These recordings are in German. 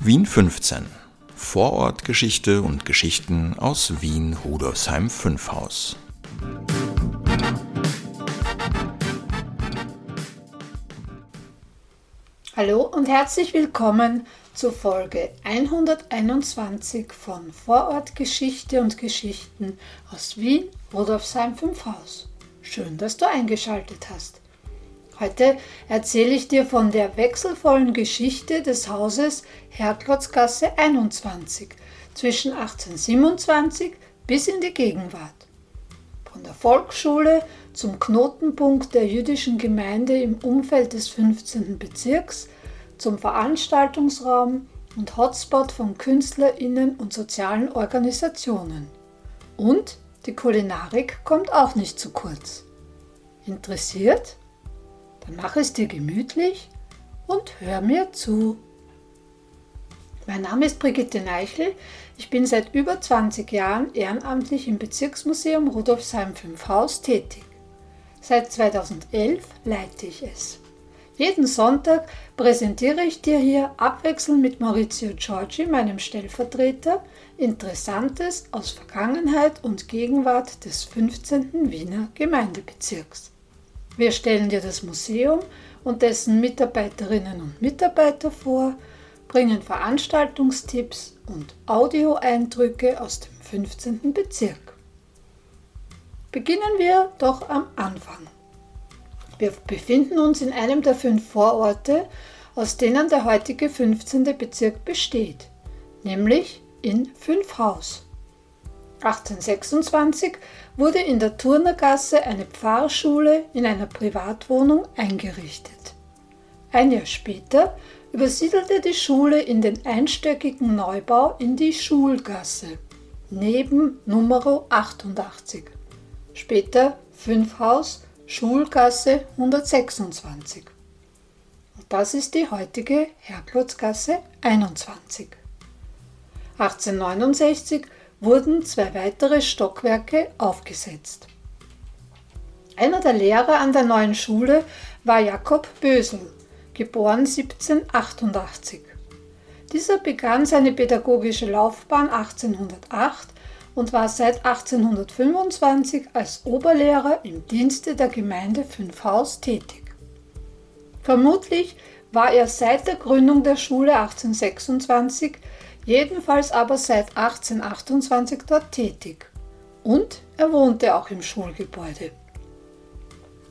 Wien 15. Vorortgeschichte und Geschichten aus Wien Rudolfsheim 5 Haus. Hallo und herzlich willkommen zu Folge 121 von Vorortgeschichte und Geschichten aus Wien Rudolfsheim 5 Haus. Schön, dass du eingeschaltet hast. Heute erzähle ich dir von der wechselvollen Geschichte des Hauses Herklotzgasse 21 zwischen 1827 bis in die Gegenwart. Von der Volksschule zum Knotenpunkt der jüdischen Gemeinde im Umfeld des 15. Bezirks, zum Veranstaltungsraum und Hotspot von KünstlerInnen und sozialen Organisationen. Und die Kulinarik kommt auch nicht zu kurz. Interessiert? Dann mach es dir gemütlich und hör mir zu. Mein Name ist Brigitte Neichel. Ich bin seit über 20 Jahren ehrenamtlich im Bezirksmuseum Rudolfsheim 5 Haus tätig. Seit 2011 leite ich es. Jeden Sonntag präsentiere ich dir hier abwechselnd mit Maurizio Giorgi, meinem Stellvertreter, Interessantes aus Vergangenheit und Gegenwart des 15. Wiener Gemeindebezirks. Wir stellen dir das Museum und dessen Mitarbeiterinnen und Mitarbeiter vor, bringen Veranstaltungstipps und Audioeindrücke aus dem 15. Bezirk. Beginnen wir doch am Anfang. Wir befinden uns in einem der fünf Vororte, aus denen der heutige 15. Bezirk besteht, nämlich in Fünfhaus. 1826 wurde in der Turnergasse eine Pfarrschule in einer Privatwohnung eingerichtet. Ein Jahr später übersiedelte die Schule in den einstöckigen Neubau in die Schulgasse neben Nummer 88. Später Fünfhaus, Schulgasse 126. Und das ist die heutige Herklotzgasse 21. 1869 wurden zwei weitere Stockwerke aufgesetzt. Einer der Lehrer an der neuen Schule war Jakob Bösel, geboren 1788. Dieser begann seine pädagogische Laufbahn 1808 und war seit 1825 als Oberlehrer im Dienste der Gemeinde Fünfhaus tätig. Vermutlich war er seit der Gründung der Schule 1826 jedenfalls aber seit 1828 dort tätig. Und er wohnte auch im Schulgebäude.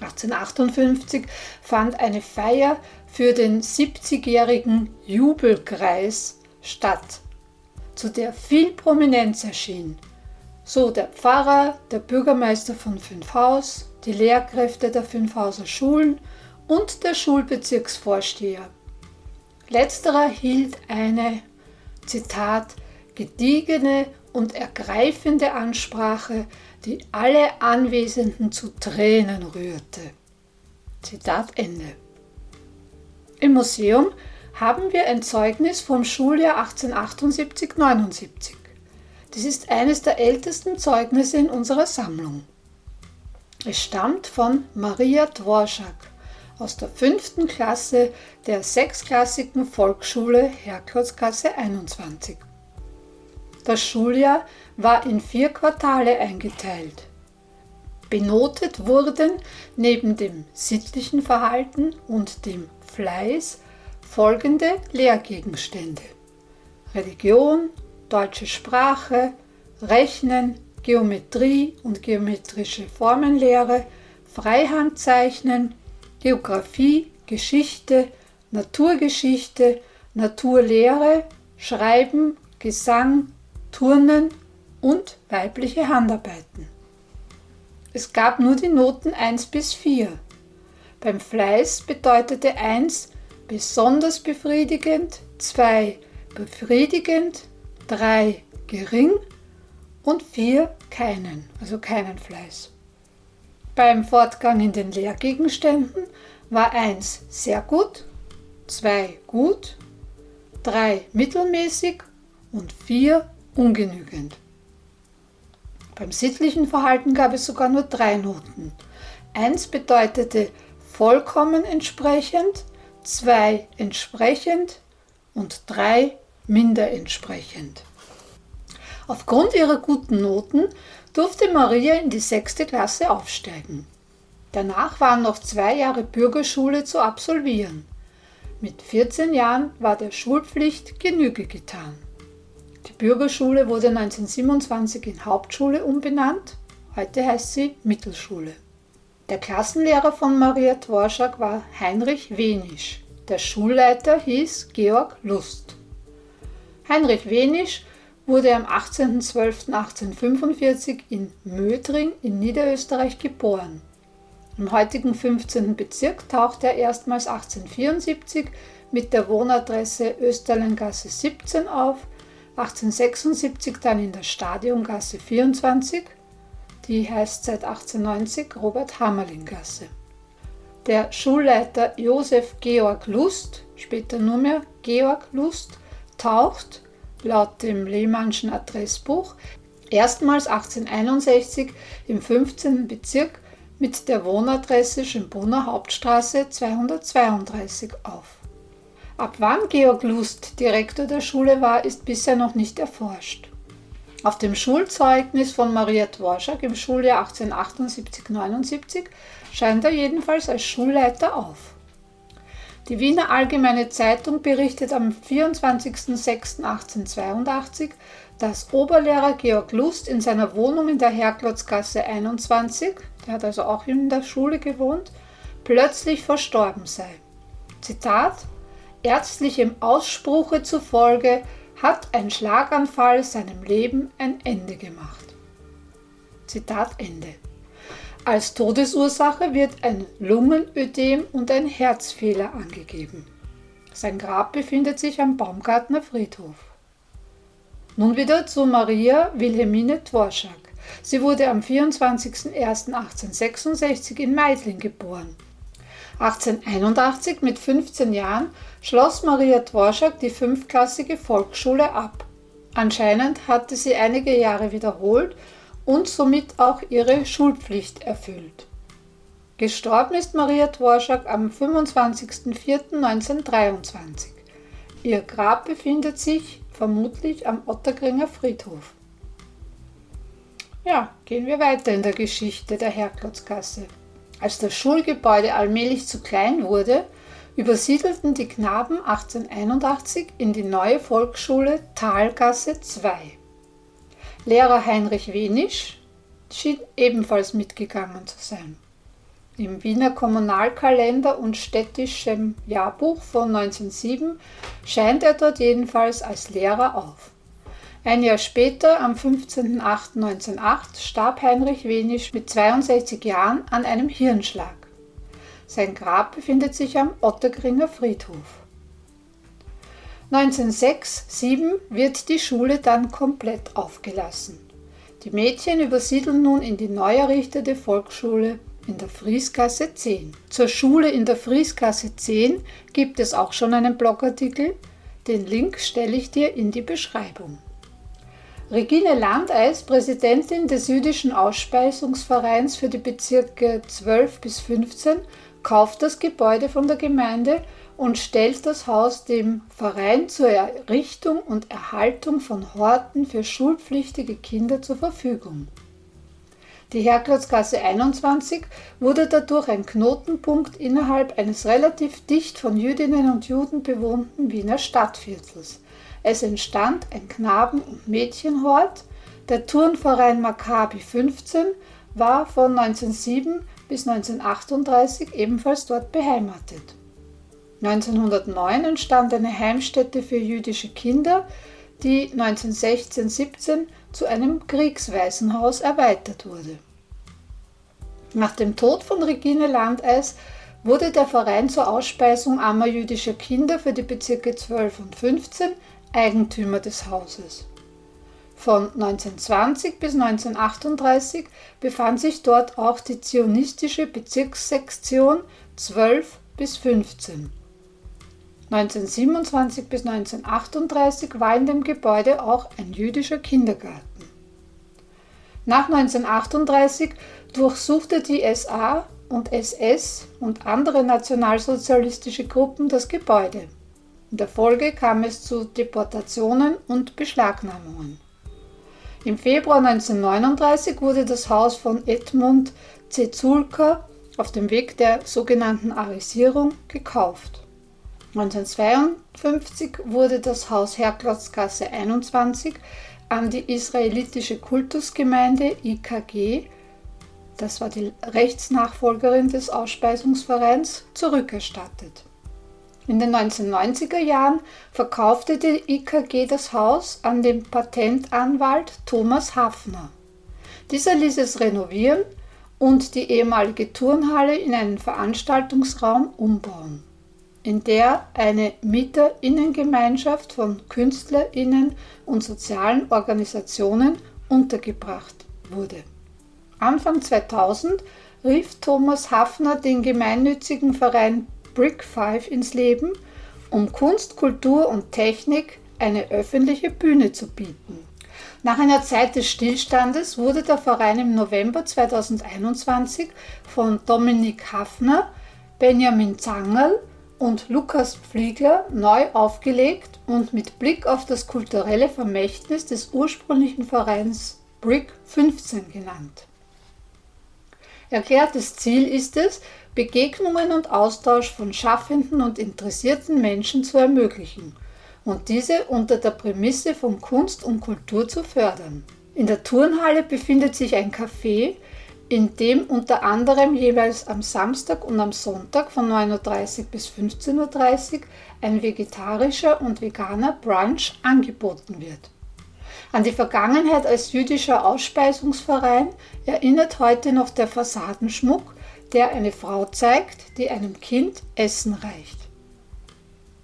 1858 fand eine Feier für den 70-jährigen Jubelkreis statt, zu der viel Prominenz erschien. So der Pfarrer, der Bürgermeister von Fünfhaus, die Lehrkräfte der Fünfhauser Schulen und der Schulbezirksvorsteher. Letzterer hielt eine Zitat, gediegene und ergreifende Ansprache, die alle Anwesenden zu Tränen rührte. Zitat Ende. Im Museum haben wir ein Zeugnis vom Schuljahr 1878-79. Dies ist eines der ältesten Zeugnisse in unserer Sammlung. Es stammt von Maria Dvorak aus der fünften Klasse der sechsklassigen Volksschule Herklotzgasse 21. Das Schuljahr war in vier Quartale eingeteilt. Benotet wurden neben dem sittlichen Verhalten und dem Fleiß folgende Lehrgegenstände. Religion, deutsche Sprache, Rechnen, Geometrie und geometrische Formenlehre, Freihandzeichnen, Geographie, Geschichte, Naturgeschichte, Naturlehre, Schreiben, Gesang, Turnen und weibliche Handarbeiten. Es gab nur die Noten 1 bis 4. Beim Fleiß bedeutete 1 besonders befriedigend, 2 befriedigend, 3 gering und 4 keinen, also keinen Fleiß. Beim Fortgang in den Lehrgegenständen war 1 sehr gut, 2 gut, 3 mittelmäßig und 4 ungenügend. Beim sittlichen Verhalten gab es sogar nur drei Noten. 1 bedeutete vollkommen entsprechend, 2 entsprechend und 3 minder entsprechend. Aufgrund ihrer guten Noten durfte Maria in die sechste Klasse aufsteigen. Danach waren noch zwei Jahre Bürgerschule zu absolvieren. Mit 14 Jahren war der Schulpflicht Genüge getan. Die Bürgerschule wurde 1927 in Hauptschule umbenannt, heute heißt sie Mittelschule. Der Klassenlehrer von Maria Dvorak war Heinrich Wenisch. Der Schulleiter hieß Georg Lust. Heinrich Wenisch wurde am 18.12.1845 in Mödring in Niederösterreich geboren. Im heutigen 15. Bezirk tauchte er erstmals 1874 mit der Wohnadresse Österlengasse 17 auf, 1876 dann in der Stadiongasse 24 die heißt seit 1890 Robert-Hammerling-Gasse. Der Schulleiter Josef Georg Lust, später nur mehr Georg Lust, taucht laut dem Lehmannschen Adressbuch erstmals 1861 im 15. Bezirk mit der Wohnadresse Schönbrunner Hauptstraße 232 auf. Ab wann Georg Lust Direktor der Schule war, ist bisher noch nicht erforscht. Auf dem Schulzeugnis von Maria Dvorak im Schuljahr 1878-79 scheint er jedenfalls als Schulleiter auf. Die Wiener Allgemeine Zeitung berichtet am 24.06.1882, dass Oberlehrer Georg Lust in seiner Wohnung in der Herklotzgasse 21, der hat also auch in der Schule gewohnt, plötzlich verstorben sei. Zitat: Ärztlichem Ausspruche zufolge hat ein Schlaganfall seinem Leben ein Ende gemacht. Zitat Ende. Als Todesursache wird ein Lungenödem und ein Herzfehler angegeben. Sein Grab befindet sich am Baumgartner Friedhof. Nun wieder zu Maria Wilhelmine Dvorak. Sie wurde am 24.01.1866 in Meidling geboren. 1881 mit 15 Jahren schloss Maria Dvorak die fünfklassige Volksschule ab. Anscheinend hatte sie einige Jahre wiederholt und somit auch ihre Schulpflicht erfüllt. Gestorben ist Maria Dvorak am 25.04.1923. Ihr Grab befindet sich vermutlich am Ottergringer Friedhof. Ja, gehen wir weiter in der Geschichte der Herklotzgasse. Als das Schulgebäude allmählich zu klein wurde, übersiedelten die Knaben 1881 in die neue Volksschule Talgasse 2. Lehrer Heinrich Wenisch schien ebenfalls mitgegangen zu sein. Im Wiener Kommunalkalender und städtischem Jahrbuch von 1907 scheint er dort jedenfalls als Lehrer auf. Ein Jahr später, am 15.08.1908, starb Heinrich Wenisch mit 62 Jahren an einem Hirnschlag. Sein Grab befindet sich am Ottergringer Friedhof. 1906-07 wird die Schule dann komplett aufgelassen. Die Mädchen übersiedeln nun in die neu errichtete Volksschule in der Friesgasse 10. Zur Schule in der Friesgasse 10 gibt es auch schon einen Blogartikel. Den Link stelle ich dir in die Beschreibung. Regine Landeis, Präsidentin des Jüdischen Ausspeisungsvereins für die Bezirke 12 bis 15, kauft das Gebäude von der Gemeinde und stellt das Haus dem Verein zur Errichtung und Erhaltung von Horten für schulpflichtige Kinder zur Verfügung. Die Herklotzgasse 21 wurde dadurch ein Knotenpunkt innerhalb eines relativ dicht von Jüdinnen und Juden bewohnten Wiener Stadtviertels. Es entstand ein Knaben- und Mädchenhort. Der Turnverein Maccabi 15 war von 1907 bis 1938 ebenfalls dort beheimatet. 1909 entstand eine Heimstätte für jüdische Kinder, die 1916-17 zu einem Kriegswaisenhaus erweitert wurde. Nach dem Tod von Regine Landeis wurde der Verein zur Ausspeisung armer jüdischer Kinder für die Bezirke 12 und 15 Eigentümer des Hauses. Von 1920 bis 1938 befand sich dort auch die zionistische Bezirkssektion 12 bis 15. 1927 bis 1938 war in dem Gebäude auch ein jüdischer Kindergarten. Nach 1938 durchsuchte die SA und SS und andere nationalsozialistische Gruppen das Gebäude. In der Folge kam es zu Deportationen und Beschlagnahmungen. Im Februar 1939 wurde das Haus von Edmund Zezulka auf dem Weg der sogenannten Arisierung gekauft. 1952 wurde das Haus Herklotzgasse 21 an die israelitische Kultusgemeinde IKG, das war die Rechtsnachfolgerin des Ausspeisungsvereins, zurückerstattet. In den 1990er Jahren verkaufte die IKG das Haus an den Patentanwalt Thomas Hafner. Dieser ließ es renovieren und die ehemalige Turnhalle in einen Veranstaltungsraum umbauen, in der eine Mieterinnengemeinschaft von Künstlerinnen und sozialen Organisationen untergebracht wurde. Anfang 2000 rief Thomas Hafner den gemeinnützigen Verein Brick Five ins Leben, um Kunst, Kultur und Technik eine öffentliche Bühne zu bieten. Nach einer Zeit des Stillstandes wurde der Verein im November 2021 von Dominik Hafner, Benjamin Zangerl und Lukas Pfliegler neu aufgelegt und mit Blick auf das kulturelle Vermächtnis des ursprünglichen Vereins Brick 15 genannt. Erklärtes Ziel ist es, Begegnungen und Austausch von schaffenden und interessierten Menschen zu ermöglichen – und diese unter der Prämisse von Kunst und Kultur zu fördern. In der Turnhalle befindet sich ein Café, in dem unter anderem jeweils am Samstag und am Sonntag von 9.30 Uhr bis 15.30 Uhr ein vegetarischer und veganer Brunch angeboten wird. An die Vergangenheit als jüdischer Ausspeisungsverein erinnert heute noch der Fassadenschmuck, der eine Frau zeigt, die einem Kind Essen reicht.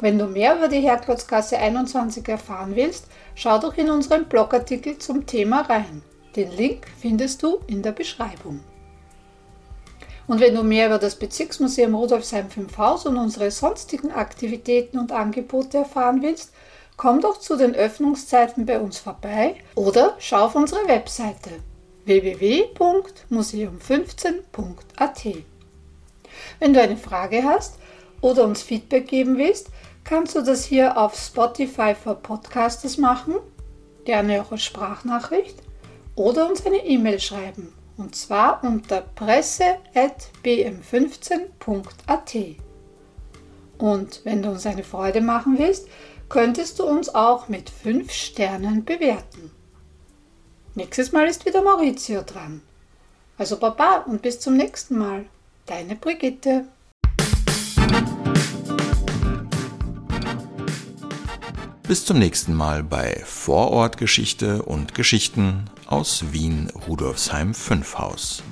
Wenn du mehr über die Herklotzgasse 21 erfahren willst, schau doch in unseren Blogartikel zum Thema rein. Den Link findest du in der Beschreibung. Und wenn du mehr über das Bezirksmuseum Rudolfsheim 5 Haus und unsere sonstigen Aktivitäten und Angebote erfahren willst, komm doch zu den Öffnungszeiten bei uns vorbei oder schau auf unsere Webseite www.museum15.at. Wenn du eine Frage hast oder uns Feedback geben willst, kannst du das hier auf Spotify für Podcasters machen, gerne auch als Sprachnachricht oder uns eine E-Mail schreiben und zwar unter presse.bm15.at. Und wenn du uns eine Freude machen willst, könntest du uns auch mit 5 Sternen bewerten. Nächstes Mal ist wieder Maurizio dran. Also Baba und bis zum nächsten Mal. Deine Brigitte. Bis zum nächsten Mal bei Vorortgeschichte und Geschichten aus Wien Rudolfsheim 5 Haus.